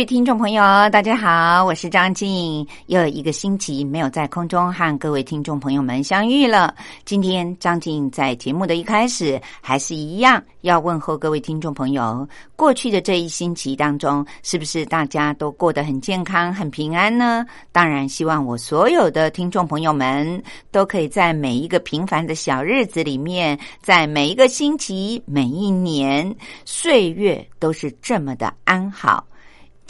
位听众朋友，大家好，我是张静。又一个星期没有在空中和各位听众朋友们相遇了。今天张静在节目的一开始，还是一样要问候各位听众朋友：过去的这一星期当中，是不是大家都过得很健康、很平安呢？当然，希望我所有的听众朋友们都可以在每一个平凡的小日子里面，在每一个星期、每一年，岁月都是这么的安好。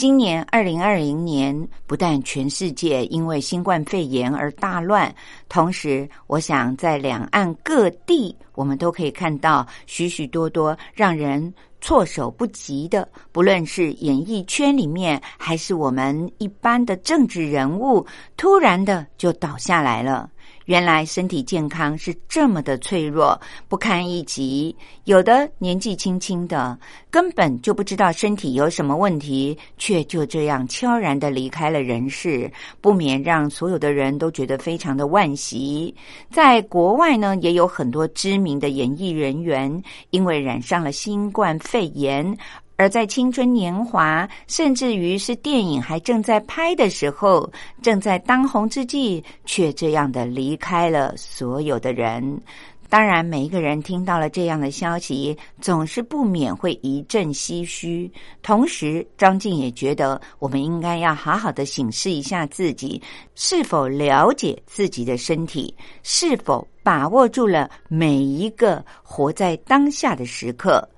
今年二零二零年，不但全世界因为新冠肺炎而大乱，同时，我想在两岸各地，我们都可以看到许许多多让人措手不及的，不论是演艺圈里面，还是我们一般的政治人物，突然的就倒下来了。原来身体健康是这么的脆弱，不堪一击。有的年纪轻轻的，根本就不知道身体有什么问题，却就这样悄然的离开了人世，不免让所有的人都觉得非常的惋惜。在国外呢，也有很多知名的演艺人员，因为染上了新冠肺炎。而在青春年华，甚至于是电影还正在拍的时候，正在当红之际，却这样的离开了所有的人。当然，每一个人听到了这样的消息，总是不免会一阵唏嘘。同时，张静也觉得，我们应该要好好的审视一下自己，是否了解自己的身体，是否把握住了每一个活在当下的时刻。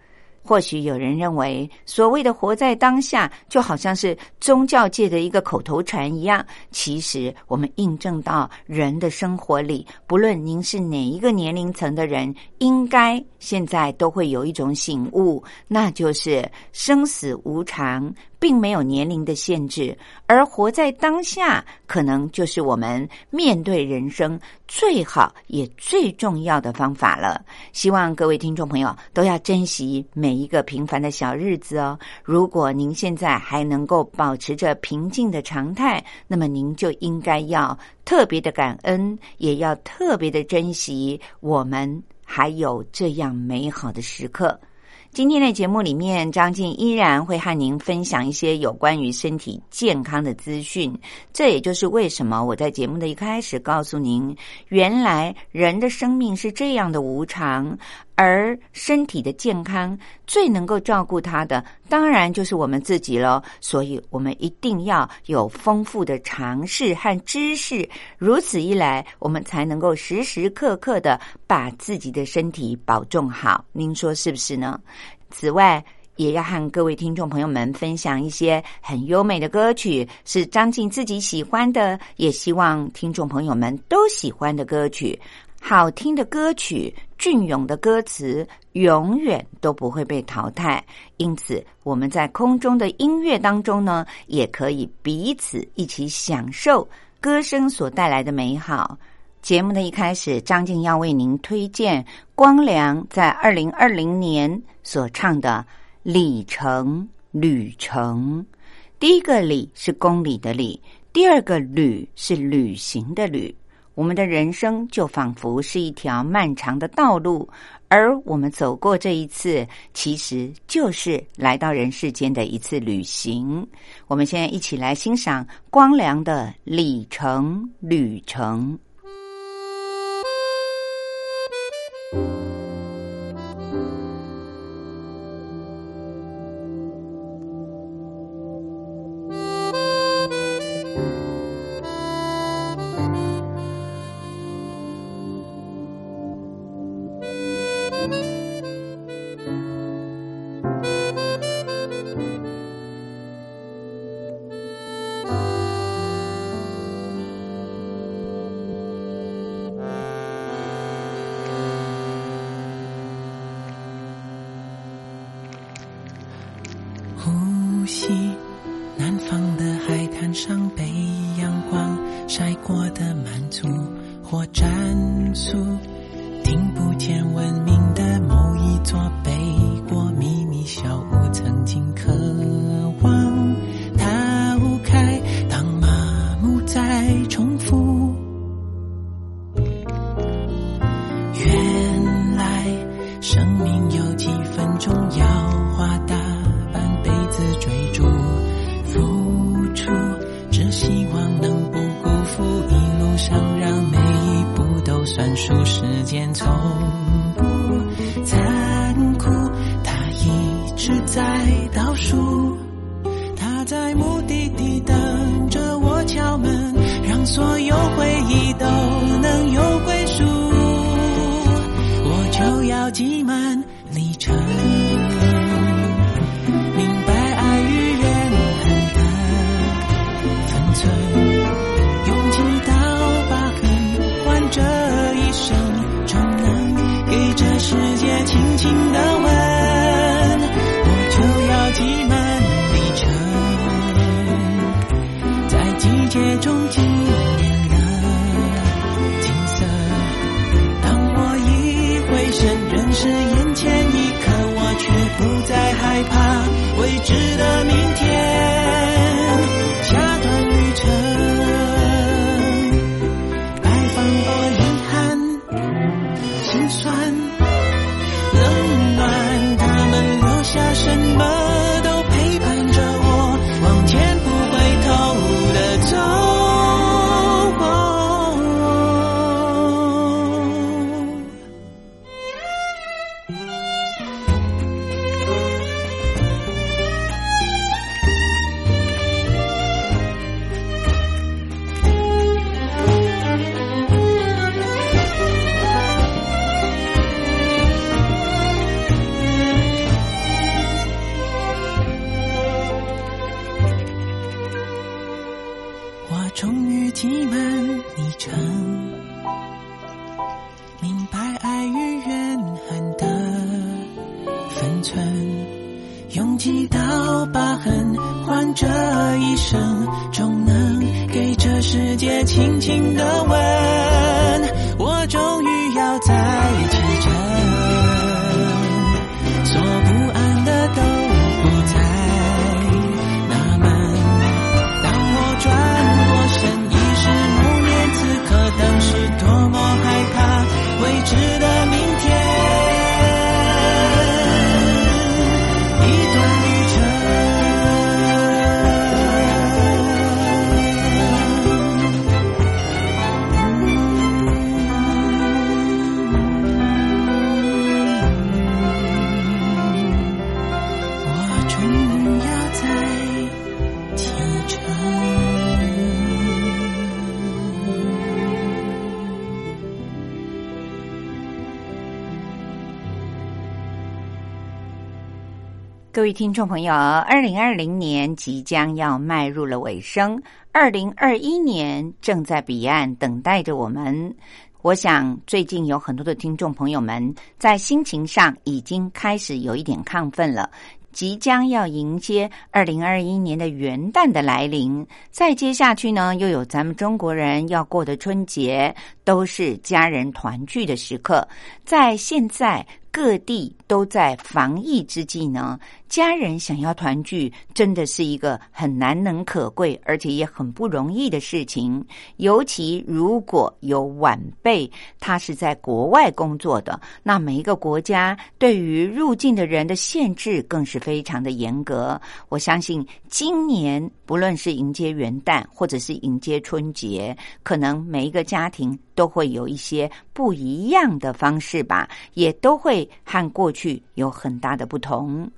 或许有人认为，所谓的活在当下，就好像是宗教界的一个口头禅一样。其实，我们印证到人的生活里，不论您是哪一个年龄层的人，应该现在都会有一种醒悟，那就是生死无常。并没有年龄的限制，而活在当下，可能就是我们面对人生最好也最重要的方法了。希望各位听众朋友都要珍惜每一个平凡的小日子哦。如果您现在还能够保持着平静的常态，那么您就应该要特别的感恩，也要特别的珍惜我们还有这样美好的时刻。今天的节目里面，张静依然会和您分享一些有关于身体健康的资讯。这也就是为什么我在节目的一开始告诉您，原来人的生命是这样的无常。而身体的健康最能够照顾他的，当然就是我们自己了。所以，我们一定要有丰富的常识和知识，如此一来，我们才能够时时刻刻的把自己的身体保重好。您说是不是呢？此外，也要和各位听众朋友们分享一些很优美的歌曲，是张静自己喜欢的，也希望听众朋友们都喜欢的歌曲。好听的歌曲，隽永的歌词，永远都不会被淘汰。因此，我们在空中的音乐当中呢，也可以彼此一起享受歌声所带来的美好。节目的一开始，张静要为您推荐光良在二零二零年所唱的《里程旅程》。第一个“里”是公里的“里”，第二个“旅”是旅行的“旅”。我们的人生就仿佛是一条漫长的道路，而我们走过这一次，其实就是来到人世间的一次旅行。我们现在一起来欣赏光良的《里程旅程》。界说不爱各位听众朋友，二零二零年即将要迈入了尾声，二零二一年正在彼岸等待着我们。我想，最近有很多的听众朋友们在心情上已经开始有一点亢奋了。即将要迎接二零二一年的元旦的来临，再接下去呢，又有咱们中国人要过的春节，都是家人团聚的时刻。在现在各地都在防疫之际呢，家人想要团聚，真的是一个很难能可贵，而且也很不容易的事情。尤其如果有晚辈他是在国外工作的，那每一个国家对于入境的人的限制更是非常的严格。我相信今年不论是迎接元旦，或者是迎接春节，可能每一个家庭都会有一些不一样的方式吧，也都会和过去去有很大的不同。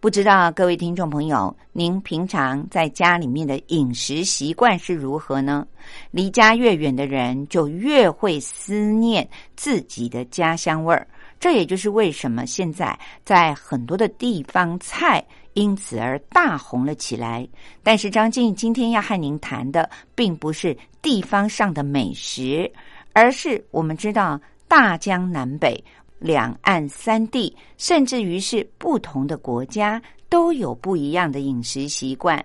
不知道各位听众朋友，您平常在家里面的饮食习惯是如何呢？离家越远的人，就越会思念自己的家乡味儿。这也就是为什么现在在很多的地方菜因此而大红了起来。但是张静今天要和您谈的，并不是地方上的美食，而是我们知道大江南北。两岸三地，甚至于是不同的国家，都有不一样的饮食习惯。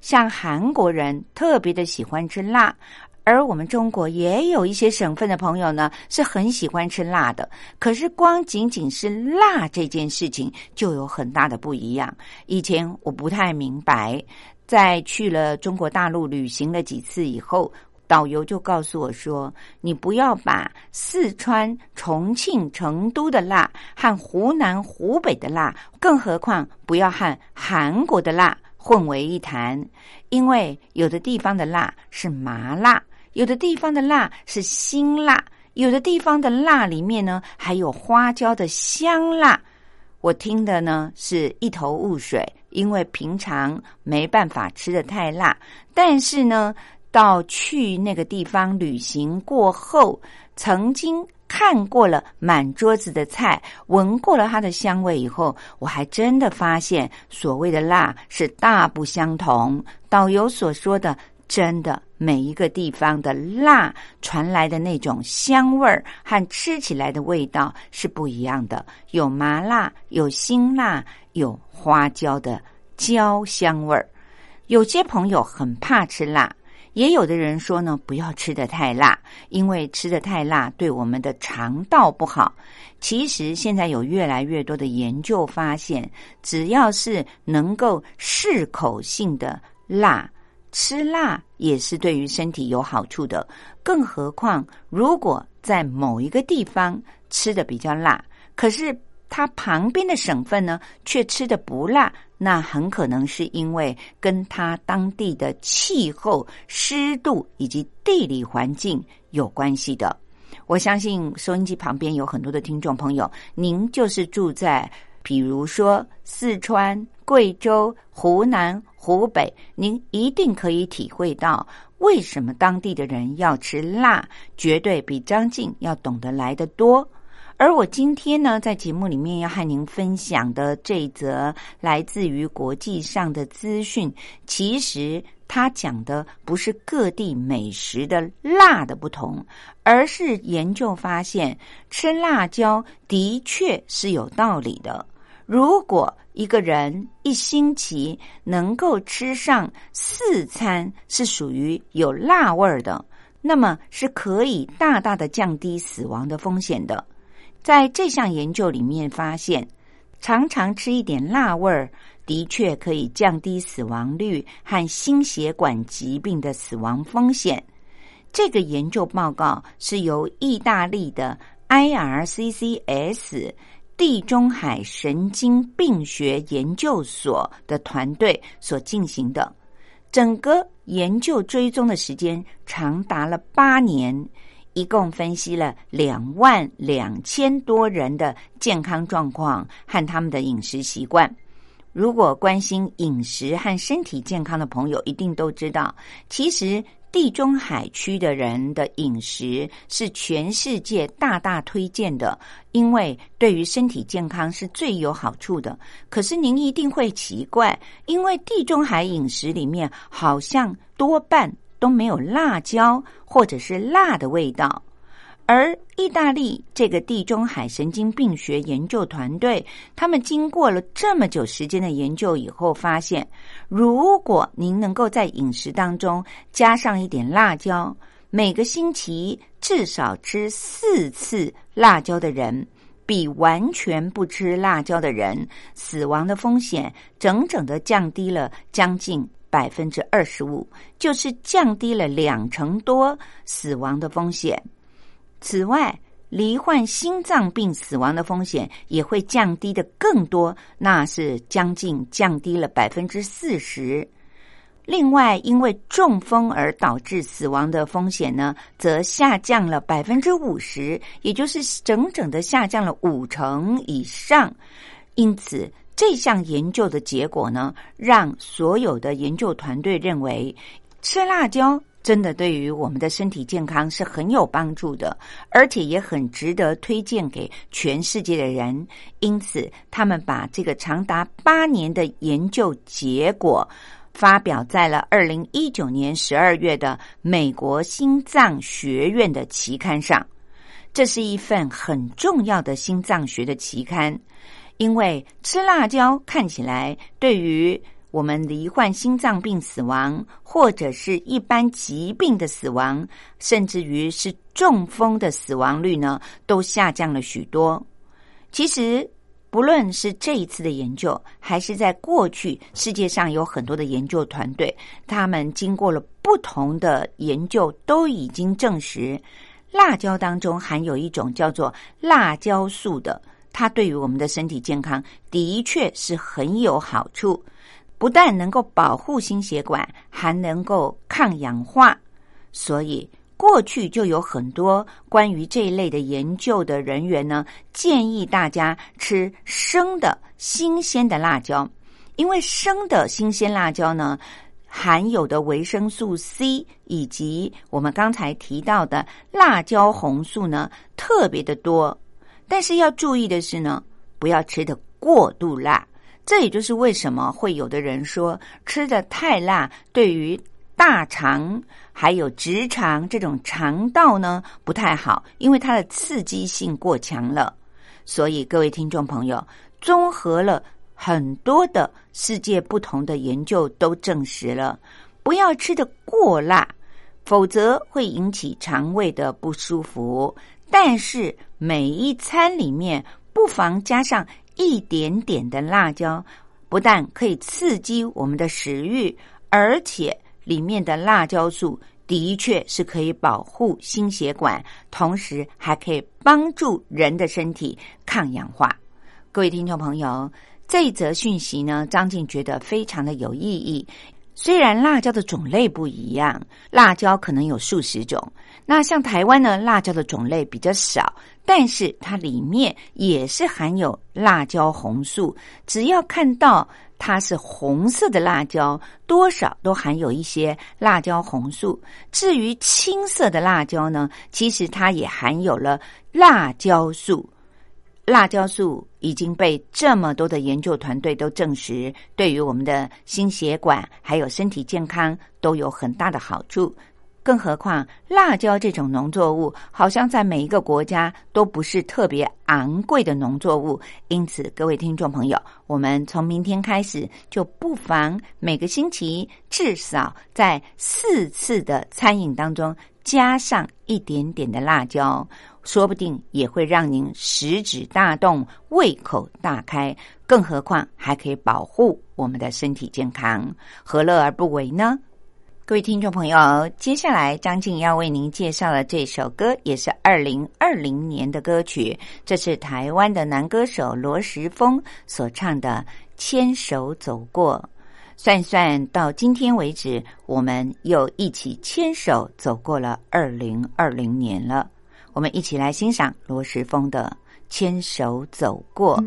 像韩国人特别的喜欢吃辣，而我们中国也有一些省份的朋友呢，是很喜欢吃辣的。可是光仅仅是辣这件事情，就有很大的不一样。以前我不太明白，在去了中国大陆旅行了几次以后。导游就告诉我说：“你不要把四川、重庆、成都的辣和湖南、湖北的辣，更何况不要和韩国的辣混为一谈，因为有的地方的辣是麻辣，有的地方的辣是辛辣，有的地方的辣里面呢还有花椒的香辣。我听的呢是一头雾水，因为平常没办法吃的太辣，但是呢。”到去那个地方旅行过后，曾经看过了满桌子的菜，闻过了它的香味以后，我还真的发现所谓的辣是大不相同。导游所说的，真的每一个地方的辣传来的那种香味儿和吃起来的味道是不一样的，有麻辣，有辛辣，有花椒的椒香味儿。有些朋友很怕吃辣。也有的人说呢，不要吃的太辣，因为吃的太辣对我们的肠道不好。其实现在有越来越多的研究发现，只要是能够适口性的辣，吃辣也是对于身体有好处的。更何况，如果在某一个地方吃的比较辣，可是它旁边的省份呢却吃的不辣。那很可能是因为跟他当地的气候、湿度以及地理环境有关系的。我相信收音机旁边有很多的听众朋友，您就是住在比如说四川、贵州、湖南、湖北，您一定可以体会到为什么当地的人要吃辣，绝对比张静要懂得来的多。而我今天呢，在节目里面要和您分享的这则来自于国际上的资讯，其实它讲的不是各地美食的辣的不同，而是研究发现吃辣椒的确是有道理的。如果一个人一星期能够吃上四餐是属于有辣味儿的，那么是可以大大的降低死亡的风险的。在这项研究里面发现，常常吃一点辣味儿，的确可以降低死亡率和心血管疾病的死亡风险。这个研究报告是由意大利的 IRCCS 地中海神经病学研究所的团队所进行的，整个研究追踪的时间长达了八年。一共分析了两万两千多人的健康状况和他们的饮食习惯。如果关心饮食和身体健康的朋友，一定都知道，其实地中海区的人的饮食是全世界大大推荐的，因为对于身体健康是最有好处的。可是您一定会奇怪，因为地中海饮食里面好像多半。都没有辣椒或者是辣的味道，而意大利这个地中海神经病学研究团队，他们经过了这么久时间的研究以后，发现，如果您能够在饮食当中加上一点辣椒，每个星期至少吃四次辣椒的人，比完全不吃辣椒的人死亡的风险，整整的降低了将近。百分之二十五，就是降低了两成多死亡的风险。此外，罹患心脏病死亡的风险也会降低的更多，那是将近降低了百分之四十。另外，因为中风而导致死亡的风险呢，则下降了百分之五十，也就是整整的下降了五成以上。因此。这项研究的结果呢，让所有的研究团队认为，吃辣椒真的对于我们的身体健康是很有帮助的，而且也很值得推荐给全世界的人。因此，他们把这个长达八年的研究结果发表在了二零一九年十二月的美国心脏学院的期刊上。这是一份很重要的心脏学的期刊，因为吃辣椒看起来对于我们罹患心脏病死亡，或者是一般疾病的死亡，甚至于是中风的死亡率呢，都下降了许多。其实，不论是这一次的研究，还是在过去世界上有很多的研究团队，他们经过了不同的研究，都已经证实，辣椒当中含有一种叫做辣椒素的，它对于我们的身体健康的确是很有好处。不但能够保护心血管，还能够抗氧化。所以过去就有很多关于这一类的研究的人员呢，建议大家吃生的新鲜的辣椒，因为生的新鲜辣椒呢，含有的维生素 C 以及我们刚才提到的辣椒红素呢，特别的多。但是要注意的是呢，不要吃的过度辣。这也就是为什么会有的人说吃的太辣，对于大肠还有直肠这种肠道呢不太好，因为它的刺激性过强了。所以各位听众朋友，综合了很多的世界不同的研究都证实了，不要吃的过辣，否则会引起肠胃的不舒服。但是每一餐里面不妨加上。一点点的辣椒，不但可以刺激我们的食欲，而且里面的辣椒素的确是可以保护心血管，同时还可以帮助人的身体抗氧化。各位听众朋友，这一则讯息呢，张静觉得非常的有意义。虽然辣椒的种类不一样，辣椒可能有数十种。那像台湾呢，辣椒的种类比较少，但是它里面也是含有辣椒红素。只要看到它是红色的辣椒，多少都含有一些辣椒红素。至于青色的辣椒呢，其实它也含有了辣椒素。辣椒素已经被这么多的研究团队都证实，对于我们的心血管还有身体健康都有很大的好处。更何况，辣椒这种农作物好像在每一个国家都不是特别昂贵的农作物，因此，各位听众朋友，我们从明天开始就不妨每个星期至少在四次的餐饮当中加上一点点的辣椒，说不定也会让您食指大动、胃口大开。更何况还可以保护我们的身体健康，何乐而不为呢？各位听众朋友，接下来张静要为您介绍的这首歌，也是二零二零年的歌曲。这是台湾的男歌手罗时丰所唱的《牵手走过》。算算到今天为止，我们又一起牵手走过了二零二零年了。我们一起来欣赏罗时丰的《牵手走过》。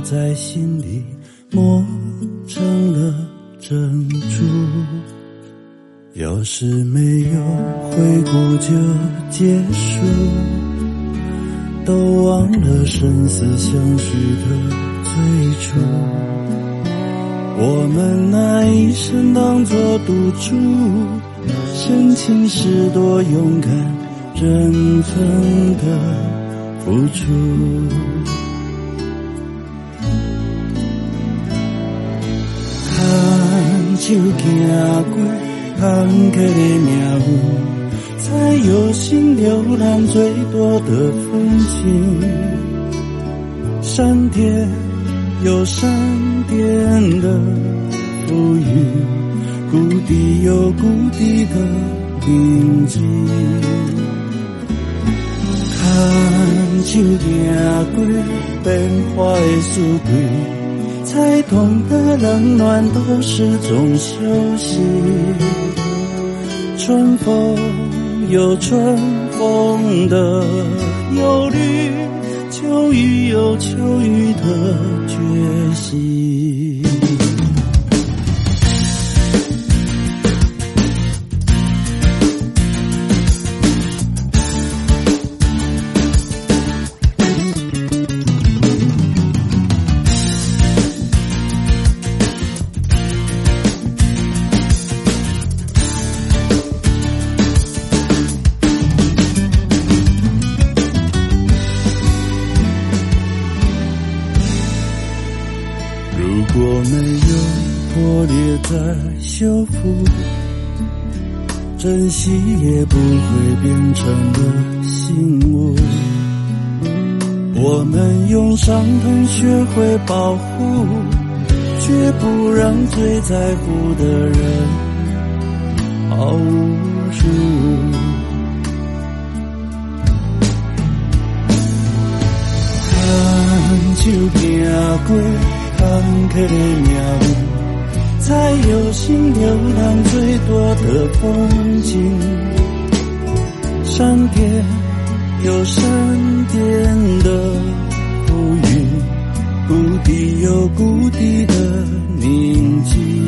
在心里磨成了珍珠。要是没有回顾就结束。都忘了生死相许的最初，我们拿一生当作赌注，深情是多勇敢，真诚的付出。手行过坎坷的命运，才有心浏览最多的风景。山巅有山巅的浮云，谷底有谷底的宁静。看手行过变化的四季。才懂得冷暖都是种修行。春风有春风的忧虑，秋雨有秋雨的决心。珍惜也不会变成了新闻。我们用伤痛学会保护，绝不让最在乎的人毫无助。看酒行过坎坷的命运。才有心流浪最多的风景，山巅有山巅的浮云，谷底有谷底的宁静。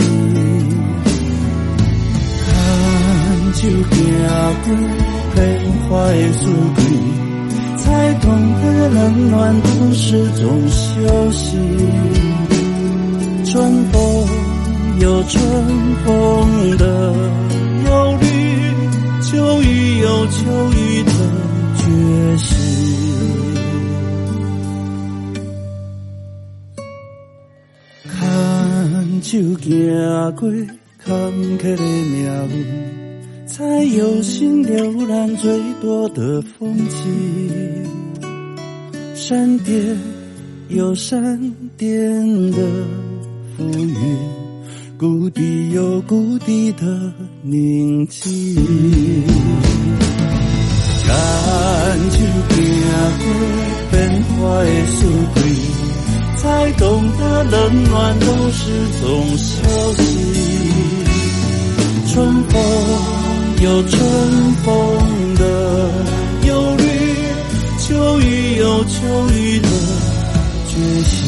看酒行过变化的四季，才懂得冷暖都是种修行。春风。有春风的忧虑，秋雨有秋雨的决心。看酒走过坎坷的命运，才有心浏览最多的风景。山巅有山巅的浮云。谷底有谷底的宁静，看酒行过变化的四季，才懂得冷暖都是种消息。春风有春风的忧虑，秋雨有秋雨的决心。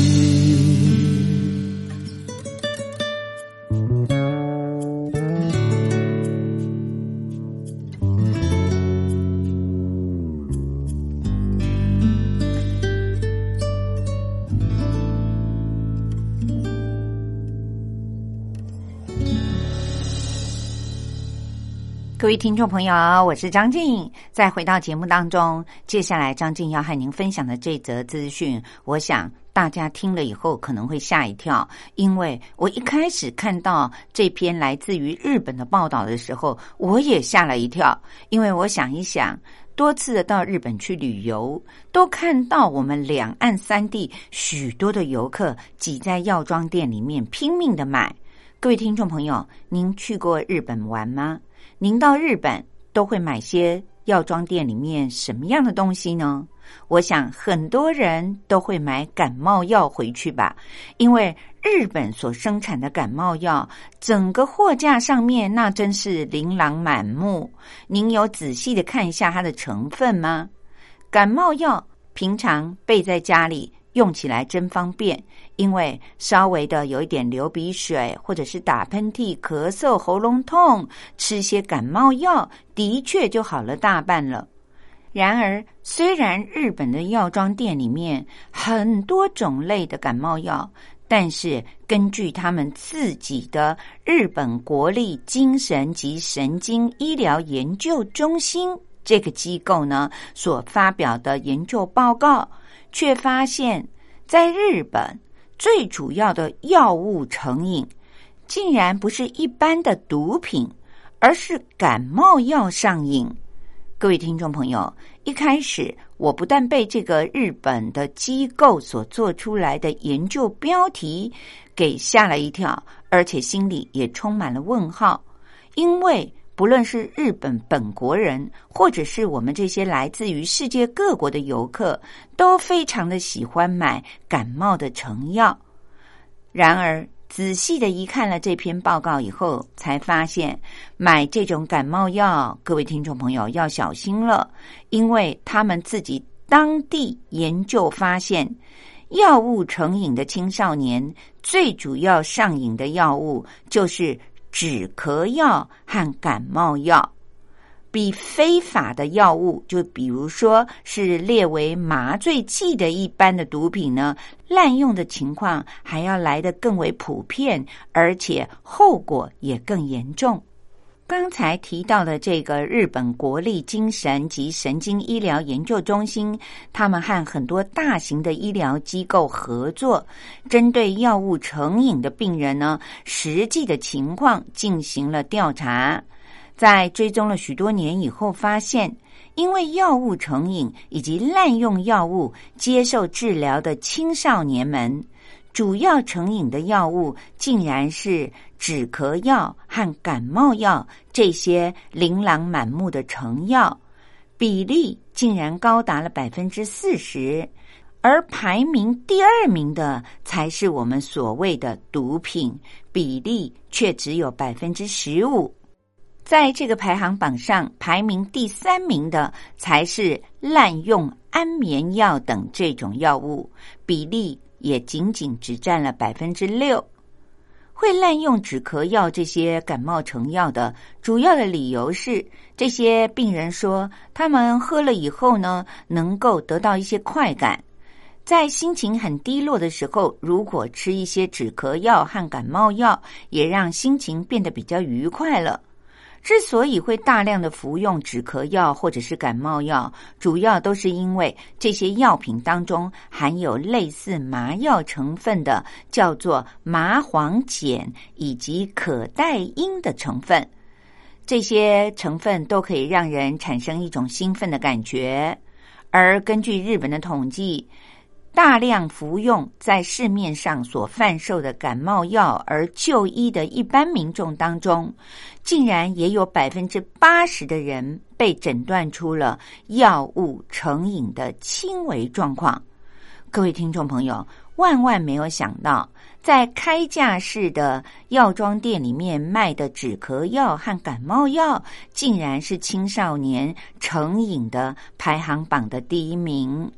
各位听众朋友，我是张静。再回到节目当中，接下来张静要和您分享的这则资讯，我想大家听了以后可能会吓一跳，因为我一开始看到这篇来自于日本的报道的时候，我也吓了一跳。因为我想一想，多次的到日本去旅游，都看到我们两岸三地许多的游客挤在药妆店里面拼命的买。各位听众朋友，您去过日本玩吗？您到日本都会买些药妆店里面什么样的东西呢？我想很多人都会买感冒药回去吧，因为日本所生产的感冒药，整个货架上面那真是琳琅满目。您有仔细的看一下它的成分吗？感冒药平常备在家里。用起来真方便，因为稍微的有一点流鼻水，或者是打喷嚏、咳嗽、喉咙痛，吃些感冒药，的确就好了大半了。然而，虽然日本的药妆店里面很多种类的感冒药，但是根据他们自己的日本国立精神及神经医疗研究中心这个机构呢所发表的研究报告。却发现，在日本最主要的药物成瘾，竟然不是一般的毒品，而是感冒药上瘾。各位听众朋友，一开始我不但被这个日本的机构所做出来的研究标题给吓了一跳，而且心里也充满了问号，因为不论是日本本国人，或者是我们这些来自于世界各国的游客，都非常的喜欢买感冒的成药。然而，仔细的一看了这篇报告以后，才发现买这种感冒药，各位听众朋友要小心了，因为他们自己当地研究发现，药物成瘾的青少年最主要上瘾的药物就是止咳药和感冒药。比非法的药物，就比如说是列为麻醉剂的一般的毒品呢，滥用的情况还要来得更为普遍，而且后果也更严重。刚才提到的这个日本国立精神及神经医疗研究中心，他们和很多大型的医疗机构合作，针对药物成瘾的病人呢，实际的情况进行了调查。在追踪了许多年以后，发现因为药物成瘾以及滥用药物接受治疗的青少年们，主要成瘾的药物竟然是止咳药和感冒药这些琳琅满目的成药，比例竟然高达了百分之四十，而排名第二名的才是我们所谓的毒品，比例却只有百分之十五。在这个排行榜上，排名第三名的才是滥用安眠药等这种药物，比例也仅仅只占了百分之六。会滥用止咳药这些感冒成药的主要的理由是，这些病人说他们喝了以后呢，能够得到一些快感，在心情很低落的时候，如果吃一些止咳药和感冒药，也让心情变得比较愉快了。之所以会大量的服用止咳药或者是感冒药，主要都是因为这些药品当中含有类似麻药成分的，叫做麻黄碱以及可待因的成分。这些成分都可以让人产生一种兴奋的感觉，而根据日本的统计。大量服用在市面上所贩售的感冒药而就医的一般民众当中，竟然也有百分之八十的人被诊断出了药物成瘾的轻微状况。各位听众朋友，万万没有想到，在开架式的药妆店里面卖的止咳药和感冒药，竟然是青少年成瘾的排行榜的第一名。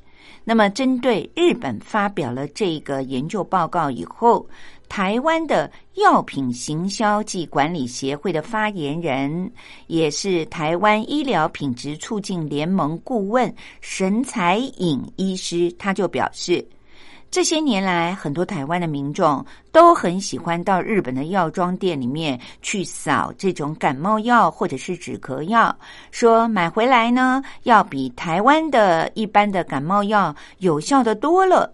那么，针对日本发表了这个研究报告以后，台湾的药品行销暨管理协会的发言人，也是台湾医疗品质促进联盟顾问神彩颖医师，他就表示。这些年来，很多台湾的民众都很喜欢到日本的药妆店里面去扫这种感冒药或者是止咳药，说买回来呢要比台湾的一般的感冒药有效的多了。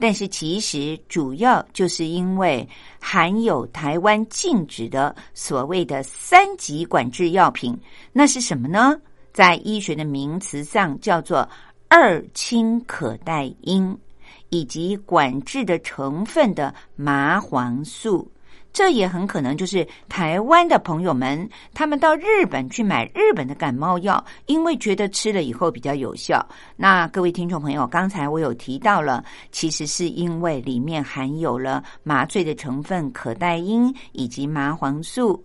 但是其实主要就是因为含有台湾禁止的所谓的三级管制药品，那是什么呢？在医学的名词上叫做二氢可待因。以及管制的成分的麻黄素，这也很可能就是台湾的朋友们，他们到日本去买日本的感冒药，因为觉得吃了以后比较有效。那各位听众朋友，刚才我有提到了，其实是因为里面含有了麻醉的成分可待因以及麻黄素。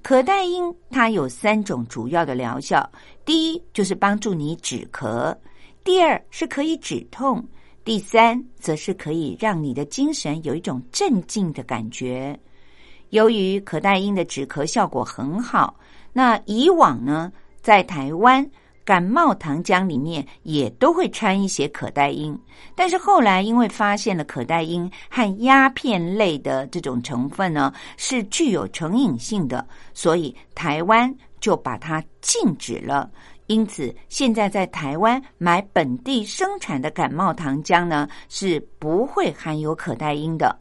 可待因它有三种主要的疗效，第一就是帮助你止咳，第二是可以止痛。第三，则是可以让你的精神有一种镇静的感觉。由于可待因的止咳效果很好，那以往呢，在台湾感冒糖浆里面也都会掺一些可待因。但是后来因为发现了可待因和鸦片类的这种成分呢是具有成瘾性的，所以台湾就把它禁止了。因此，现在在台湾买本地生产的感冒糖浆呢，是不会含有可待因的。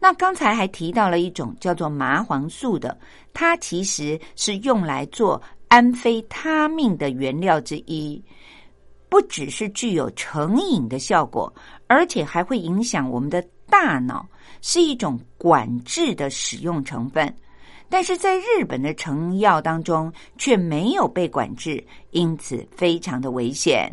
那刚才还提到了一种叫做麻黄素的，它其实是用来做安非他命的原料之一，不只是具有成瘾的效果，而且还会影响我们的大脑，是一种管制的使用成分。但是在日本的成药当中却没有被管制，因此非常的危险。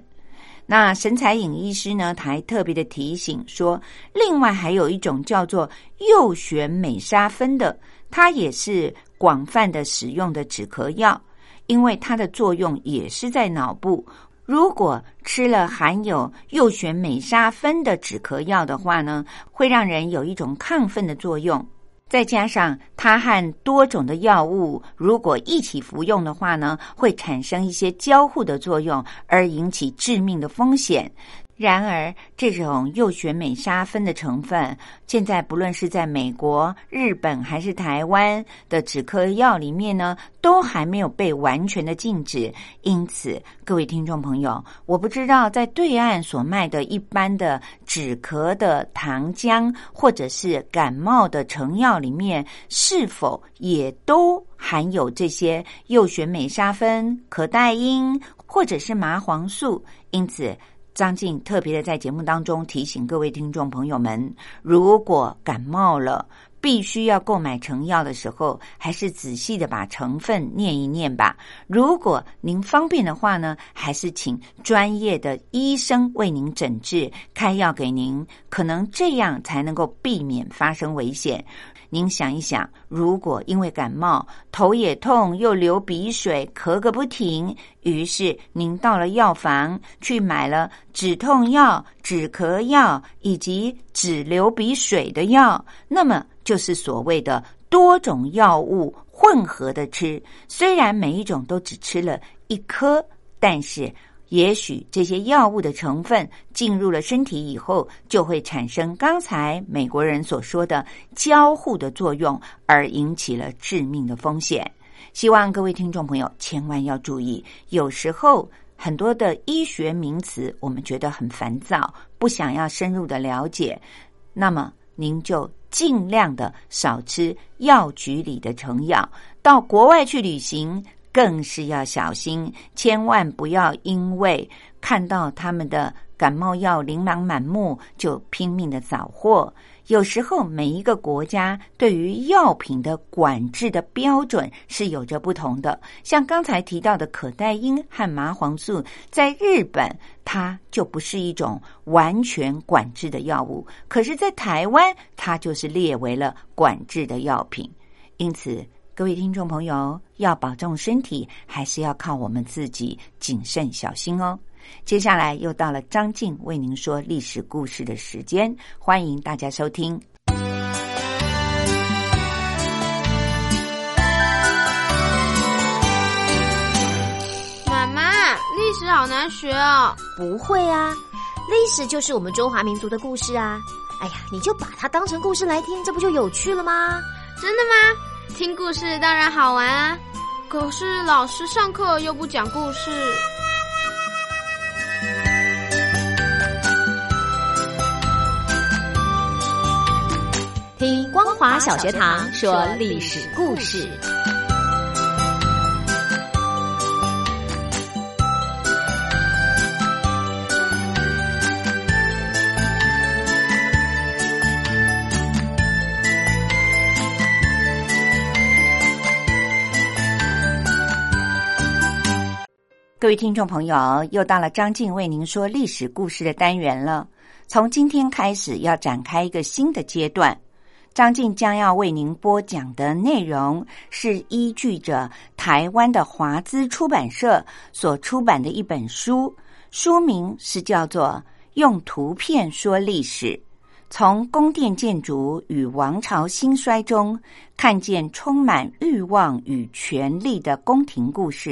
那神采影医师呢，他还特别的提醒说，另外还有一种叫做右旋美沙芬的，它也是广泛的使用的止咳药，因为它的作用也是在脑部。如果吃了含有右旋美沙芬的止咳药的话呢，会让人有一种亢奋的作用。再加上它和多种的药物如果一起服用的话呢，会产生一些交互的作用，而引起致命的风险。然而，这种右旋美沙芬的成分，现在不论是在美国、日本还是台湾的止咳药里面呢，都还没有被完全的禁止。因此，各位听众朋友，我不知道在对岸所卖的一般的止咳的糖浆，或者是感冒的成药里面，是否也都含有这些右旋美沙芬、可待因或者是麻黄素。因此。张静特别的在节目当中提醒各位听众朋友们：如果感冒了，必须要购买成药的时候，还是仔细的把成分念一念吧。如果您方便的话呢，还是请专业的医生为您诊治，开药给您，可能这样才能够避免发生危险。您想一想，如果因为感冒头也痛又流鼻水咳个不停，于是您到了药房去买了止痛药、止咳药以及止流鼻水的药，那么就是所谓的多种药物混合的吃。虽然每一种都只吃了一颗，但是。也许这些药物的成分进入了身体以后，就会产生刚才美国人所说的交互的作用，而引起了致命的风险。希望各位听众朋友千万要注意，有时候很多的医学名词我们觉得很烦躁，不想要深入的了解，那么您就尽量的少吃药局里的成药，到国外去旅行。更是要小心，千万不要因为看到他们的感冒药琳琅满目，就拼命的找货。有时候，每一个国家对于药品的管制的标准是有着不同的。像刚才提到的可待因和麻黄素，在日本它就不是一种完全管制的药物，可是，在台湾它就是列为了管制的药品。因此。各位听众朋友，要保重身体，还是要靠我们自己谨慎小心哦。接下来又到了张静为您说历史故事的时间，欢迎大家收听。妈妈，历史好难学哦。不会啊，历史就是我们中华民族的故事啊。哎呀，你就把它当成故事来听，这不就有趣了吗？真的吗？听故事当然好玩啊，可是老师上课又不讲故事。听光华小学堂说历史故事。各位听众朋友，又到了张静为您说历史故事的单元了。从今天开始，要展开一个新的阶段。张静将要为您播讲的内容，是依据着台湾的华资出版社所出版的一本书，书名是叫做《用图片说历史：从宫殿建筑与王朝兴衰中，看见充满欲望与权力的宫廷故事》。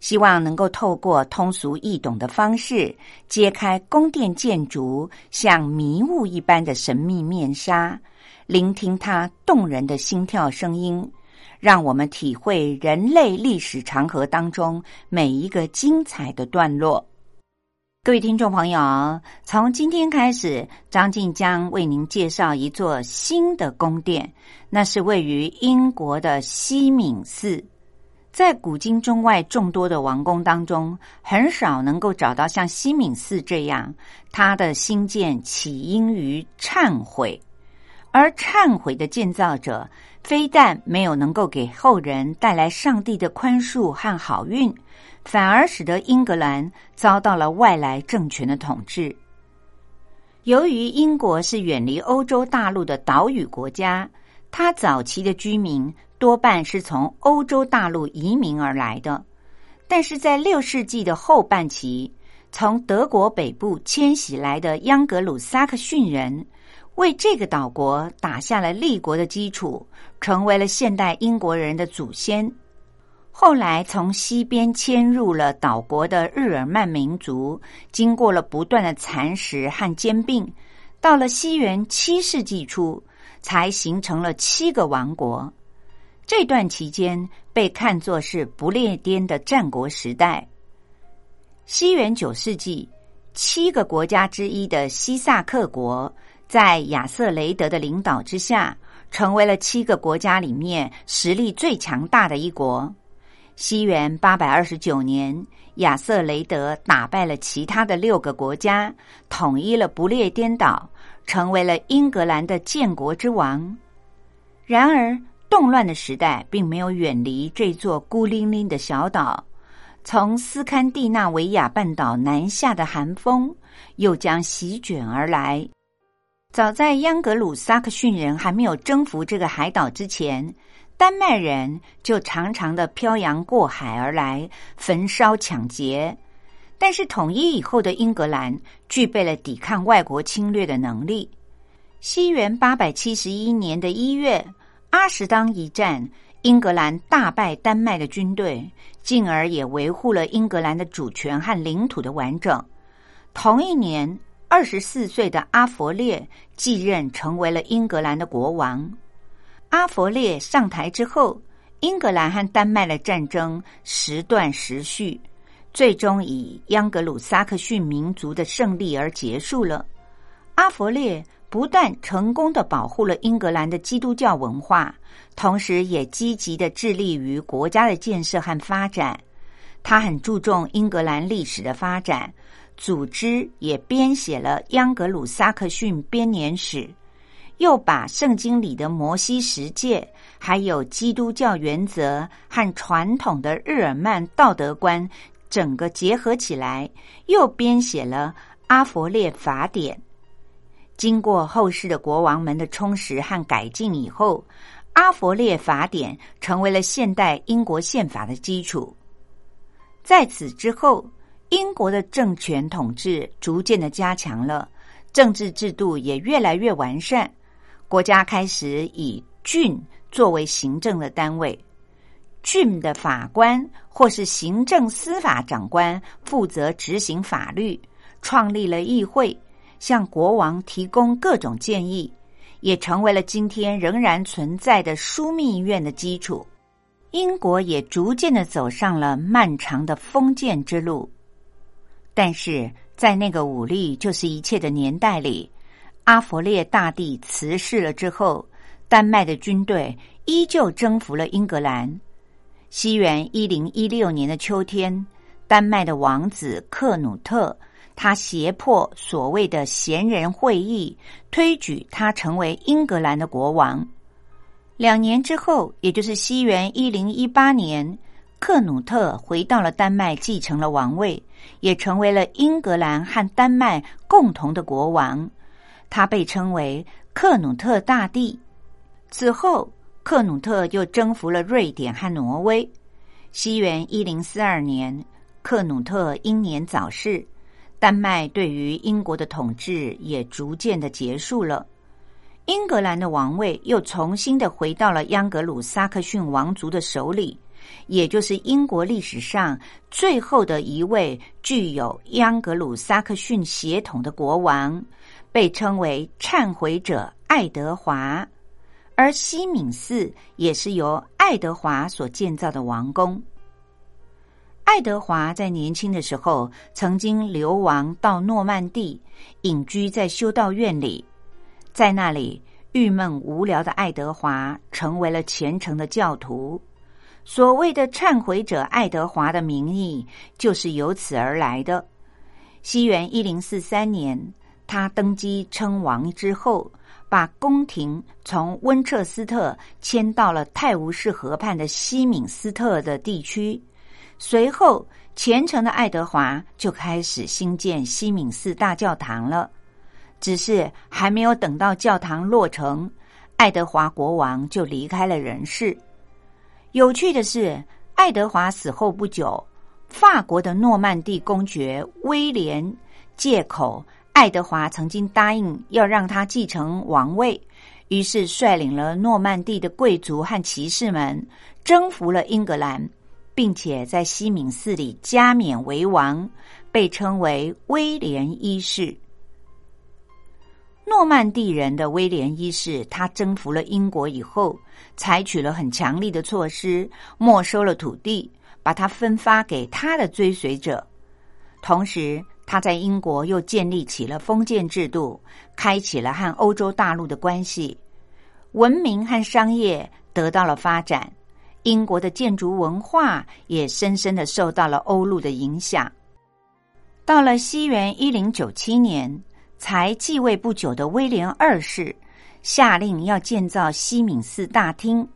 希望能够透过通俗易懂的方式，揭开宫殿建筑像迷雾一般的神秘面纱，聆听它动人的心跳声音，让我们体会人类历史长河当中每一个精彩的段落。各位听众朋友，从今天开始，张静将为您介绍一座新的宫殿，那是位于英国的西敏寺。在古今中外众多的王宫当中，很少能够找到像西敏寺这样，它的兴建起因于忏悔，而忏悔的建造者非但没有能够给后人带来上帝的宽恕和好运。反而使得英格兰遭到了外来政权的统治。由于英国是远离欧洲大陆的岛屿国家，它早期的居民多半是从欧洲大陆移民而来的。但是在六世纪的后半期，从德国北部迁徙来的央格鲁撒克逊人，为这个岛国打下了立国的基础，成为了现代英国人的祖先。后来，从西边迁入了岛国的日耳曼民族，经过了不断的蚕食和兼并，到了西元七世纪初，才形成了七个王国。这段期间被看作是不列颠的战国时代。西元九世纪，七个国家之一的西萨克国，在亚瑟雷德的领导之下，成为了七个国家里面实力最强大的一国。西元八百二十九年，亚瑟雷德打败了其他的六个国家，统一了不列颠岛，成为了英格兰的建国之王。然而，动乱的时代并没有远离这座孤零零的小岛。从斯堪的纳维亚半岛南下的寒风又将席卷而来。早在央格鲁撒克逊人还没有征服这个海岛之前。丹麦人就常常的漂洋过海而来，焚烧抢劫。但是统一以后的英格兰具备了抵抗外国侵略的能力。西元八百七十一年的一月，阿什当一战，英格兰大败丹麦的军队，进而也维护了英格兰的主权和领土的完整。同一年，二十四岁的阿佛列继任，成为了英格兰的国王。阿佛列上台之后，英格兰和丹麦的战争时断时续，最终以央格鲁撒克逊民族的胜利而结束了。阿佛列不但成功的保护了英格兰的基督教文化，同时也积极的致力于国家的建设和发展。他很注重英格兰历史的发展，组织也编写了央格鲁撒克逊编年史。又把圣经里的摩西十诫，还有基督教原则和传统的日耳曼道德观，整个结合起来，又编写了阿佛列法典。经过后世的国王们的充实和改进以后，阿佛列法典成为了现代英国宪法的基础。在此之后，英国的政权统治逐渐的加强了，政治制度也越来越完善。国家开始以郡作为行政的单位，郡的法官或是行政司法长官负责执行法律，创立了议会，向国王提供各种建议，也成为了今天仍然存在的枢密院的基础。英国也逐渐的走上了漫长的封建之路，但是在那个武力就是一切的年代里。阿佛列大帝辞世了之后，丹麦的军队依旧征服了英格兰。西元一零一六年的秋天，丹麦的王子克努特，他胁迫所谓的贤人会议，推举他成为英格兰的国王。两年之后，也就是西元一零一八年，克努特回到了丹麦，继承了王位，也成为了英格兰和丹麦共同的国王。他被称为克努特大帝。此后，克努特又征服了瑞典和挪威。西元一零四二年，克努特英年早逝，丹麦对于英国的统治也逐渐的结束了。英格兰的王位又重新的回到了央格鲁撒克逊王族的手里，也就是英国历史上最后的一位具有央格鲁撒克逊血统的国王。被称为忏悔者爱德华，而西敏寺也是由爱德华所建造的王宫。爱德华在年轻的时候曾经流亡到诺曼底，隐居在修道院里，在那里郁闷无聊的爱德华成为了虔诚的教徒。所谓的忏悔者爱德华的名义就是由此而来的。西元一零四三年。他登基称王之后，把宫廷从温彻斯特迁到了泰晤士河畔的西敏斯特的地区。随后，虔诚的爱德华就开始兴建西敏寺大教堂了。只是还没有等到教堂落成，爱德华国王就离开了人世。有趣的是，爱德华死后不久，法国的诺曼底公爵威廉借口。爱德华曾经答应要让他继承王位，于是率领了诺曼底的贵族和骑士们征服了英格兰，并且在西敏寺里加冕为王，被称为威廉一世。诺曼底人的威廉一世，他征服了英国以后，采取了很强力的措施，没收了土地，把它分发给他的追随者，同时。他在英国又建立起了封建制度，开启了和欧洲大陆的关系。文明和商业得到了发展，英国的建筑文化也深深的受到了欧陆的影响。到了西元一零九七年，才继位不久的威廉二世下令要建造西敏寺大厅。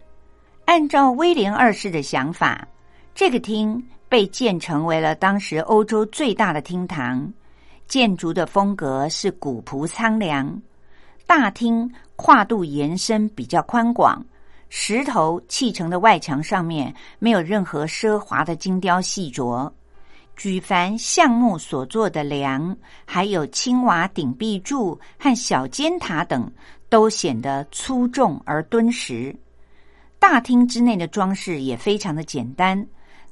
按照威廉二世的想法，这个厅被建成为了当时欧洲最大的厅堂。建筑的风格是古朴苍凉，大厅跨度延伸比较宽广，石头砌成的外墙上面没有任何奢华的精雕细琢，举凡橡木所做的梁，还有青瓦顶壁柱和小尖塔等，都显得粗重而敦实。大厅之内的装饰也非常的简单。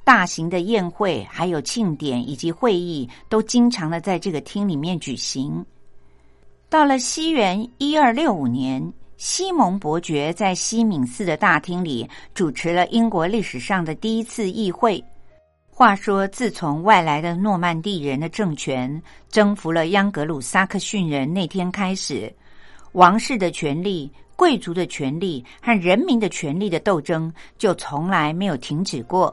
大型的宴会、还有庆典以及会议，都经常的在这个厅里面举行。到了西元一二六五年，西蒙伯爵在西敏寺的大厅里主持了英国历史上的第一次议会。话说，自从外来的诺曼底人的政权征服了央格鲁撒克逊人那天开始，王室的权力、贵族的权力和人民的权力的斗争就从来没有停止过。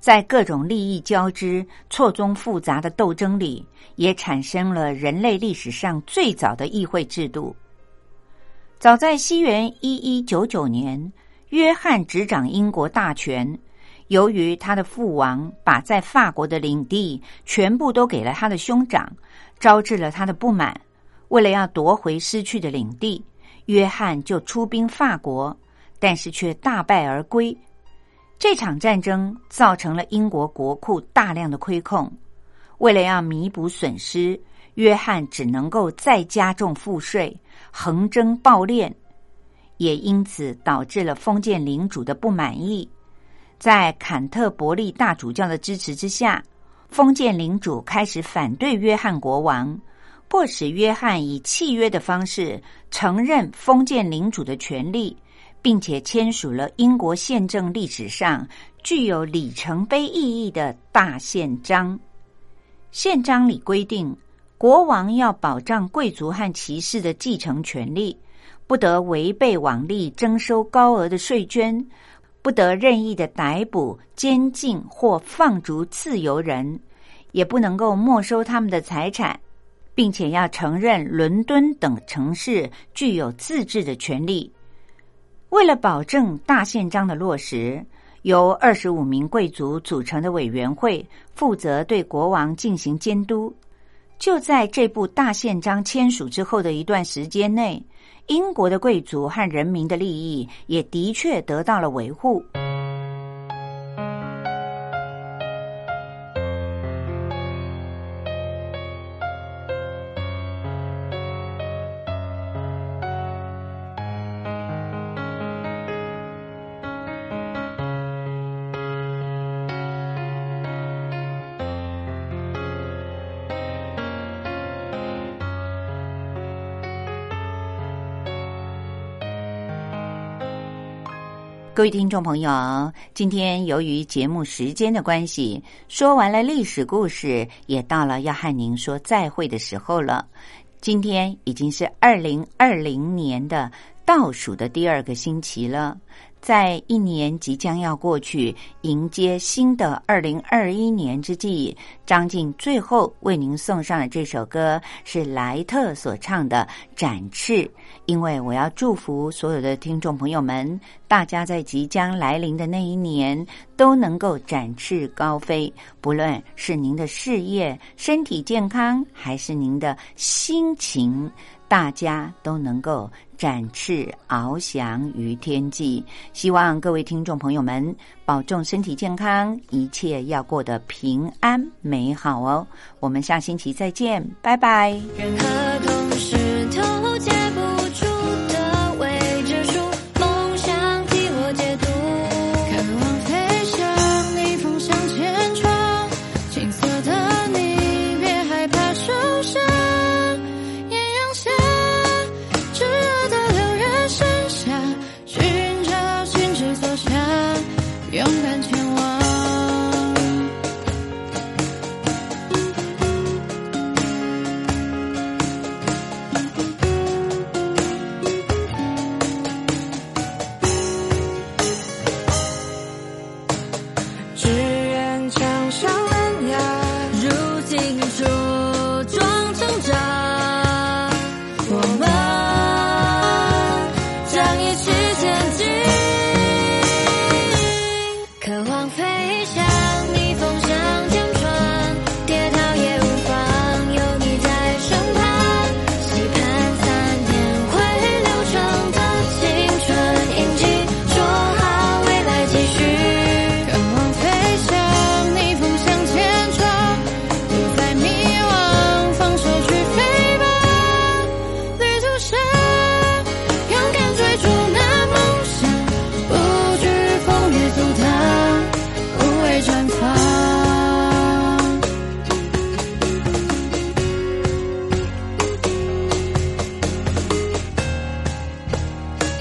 在各种利益交织、错综复杂的斗争里，也产生了人类历史上最早的议会制度。早在西元一一九九年，约翰执掌英国大权。由于他的父王把在法国的领地全部都给了他的兄长，招致了他的不满。为了要夺回失去的领地，约翰就出兵法国，但是却大败而归。这场战争造成了英国国库大量的亏空，为了要弥补损失，约翰只能够再加重赋税，横征暴敛，也因此导致了封建领主的不满意。在坎特伯利大主教的支持之下，封建领主开始反对约翰国王，迫使约翰以契约的方式承认封建领主的权利。并且签署了英国宪政历史上具有里程碑意义的大宪章。宪章里规定，国王要保障贵族和骑士的继承权利，不得违背王例征收高额的税捐，不得任意的逮捕、监禁或放逐自由人，也不能够没收他们的财产，并且要承认伦敦等城市具有自治的权利。为了保证大宪章的落实，由二十五名贵族组成的委员会负责对国王进行监督。就在这部大宪章签署之后的一段时间内，英国的贵族和人民的利益也的确得到了维护。各位听众朋友，今天由于节目时间的关系，说完了历史故事，也到了要和您说再会的时候了。今天已经是二零二零年的倒数的第二个星期了。在一年即将要过去，迎接新的二零二一年之际，张静最后为您送上的这首歌是莱特所唱的《展翅》，因为我要祝福所有的听众朋友们，大家在即将来临的那一年都能够展翅高飞，不论是您的事业、身体健康，还是您的心情。大家都能够展翅翱翔于天际，希望各位听众朋友们保重身体健康，一切要过得平安美好哦。我们下星期再见，拜拜。